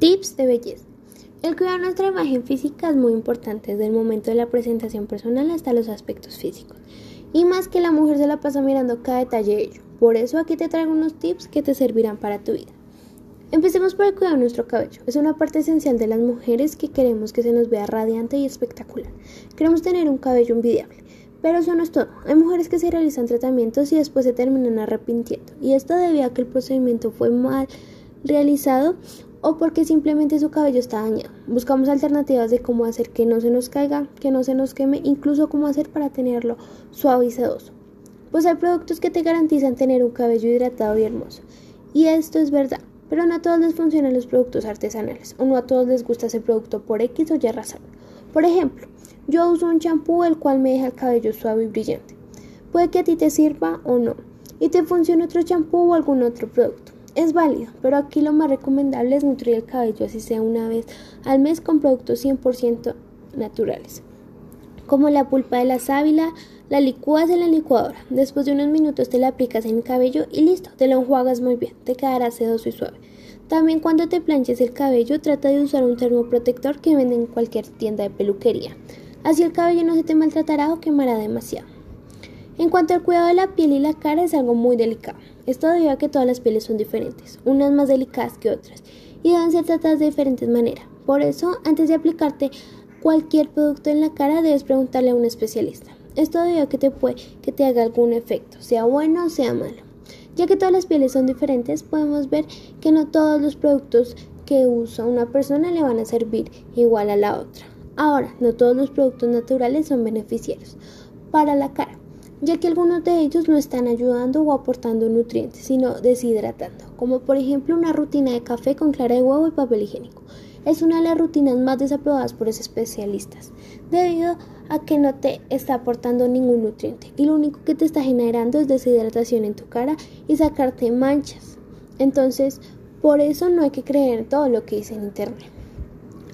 Tips de belleza. El cuidado de nuestra imagen física es muy importante desde el momento de la presentación personal hasta los aspectos físicos. Y más que la mujer se la pasa mirando cada detalle de ello. Por eso aquí te traigo unos tips que te servirán para tu vida. Empecemos por el cuidado de nuestro cabello. Es una parte esencial de las mujeres que queremos que se nos vea radiante y espectacular. Queremos tener un cabello envidiable. Pero eso no es todo. Hay mujeres que se realizan tratamientos y después se terminan arrepintiendo. Y esto debido a que el procedimiento fue mal realizado o porque simplemente su cabello está dañado. Buscamos alternativas de cómo hacer que no se nos caiga, que no se nos queme, incluso cómo hacer para tenerlo suave y sedoso. Pues hay productos que te garantizan tener un cabello hidratado y hermoso. Y esto es verdad, pero no a todos les funcionan los productos artesanales, o no a todos les gusta ese producto por X o Y razón. Por ejemplo, yo uso un champú el cual me deja el cabello suave y brillante. Puede que a ti te sirva o no, y te funcione otro champú o algún otro producto. Es válido, pero aquí lo más recomendable es nutrir el cabello así sea una vez al mes con productos 100% naturales, como la pulpa de la sábila, la licúas en la licuadora. Después de unos minutos te la aplicas en el cabello y listo, te lo enjuagas muy bien, te quedará sedoso y suave. También cuando te planches el cabello trata de usar un termoprotector que venden en cualquier tienda de peluquería. Así el cabello no se te maltratará o quemará demasiado. En cuanto al cuidado de la piel y la cara es algo muy delicado. Esto debido a que todas las pieles son diferentes, unas más delicadas que otras, y deben ser tratadas de diferentes maneras. Por eso, antes de aplicarte cualquier producto en la cara, debes preguntarle a un especialista. Esto debido a que te puede que te haga algún efecto, sea bueno o sea malo. Ya que todas las pieles son diferentes, podemos ver que no todos los productos que usa una persona le van a servir igual a la otra. Ahora, no todos los productos naturales son beneficiarios para la cara ya que algunos de ellos no están ayudando o aportando nutrientes, sino deshidratando, como por ejemplo una rutina de café con clara de huevo y papel higiénico. Es una de las rutinas más desaprobadas por los especialistas, debido a que no te está aportando ningún nutriente y lo único que te está generando es deshidratación en tu cara y sacarte manchas. Entonces, por eso no hay que creer todo lo que dice en internet.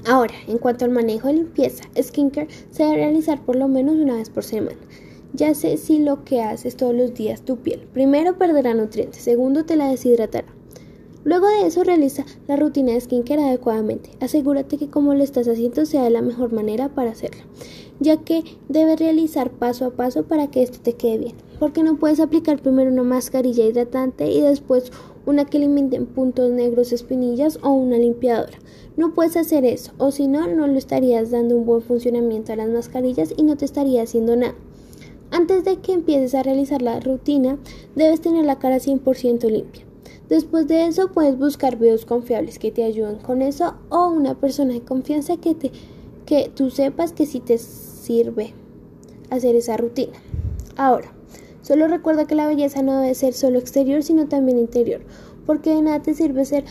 Ahora, en cuanto al manejo de limpieza, skincare se debe realizar por lo menos una vez por semana ya sé si lo que haces todos los días tu piel. Primero perderá nutrientes, segundo te la deshidratará. Luego de eso realiza la rutina de skincare adecuadamente. Asegúrate que como lo estás haciendo sea de la mejor manera para hacerla, ya que debes realizar paso a paso para que esto te quede bien. Porque no puedes aplicar primero una mascarilla hidratante y después una que elimine puntos negros, espinillas o una limpiadora. No puedes hacer eso, o si no, no lo estarías dando un buen funcionamiento a las mascarillas y no te estaría haciendo nada. Antes de que empieces a realizar la rutina, debes tener la cara 100% limpia. Después de eso, puedes buscar videos confiables que te ayuden con eso o una persona de confianza que, te, que tú sepas que sí te sirve hacer esa rutina. Ahora, solo recuerda que la belleza no debe ser solo exterior, sino también interior, porque de nada te sirve ser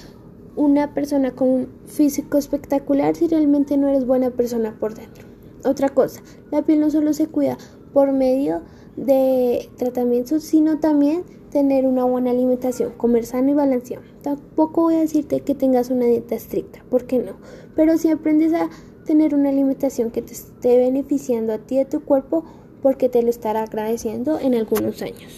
una persona con un físico espectacular si realmente no eres buena persona por dentro. Otra cosa, la piel no solo se cuida por medio de tratamientos, sino también tener una buena alimentación, comer sano y balanceado. Tampoco voy a decirte que tengas una dieta estricta, porque no, pero si aprendes a tener una alimentación que te esté beneficiando a ti y a tu cuerpo, porque te lo estará agradeciendo en algunos años.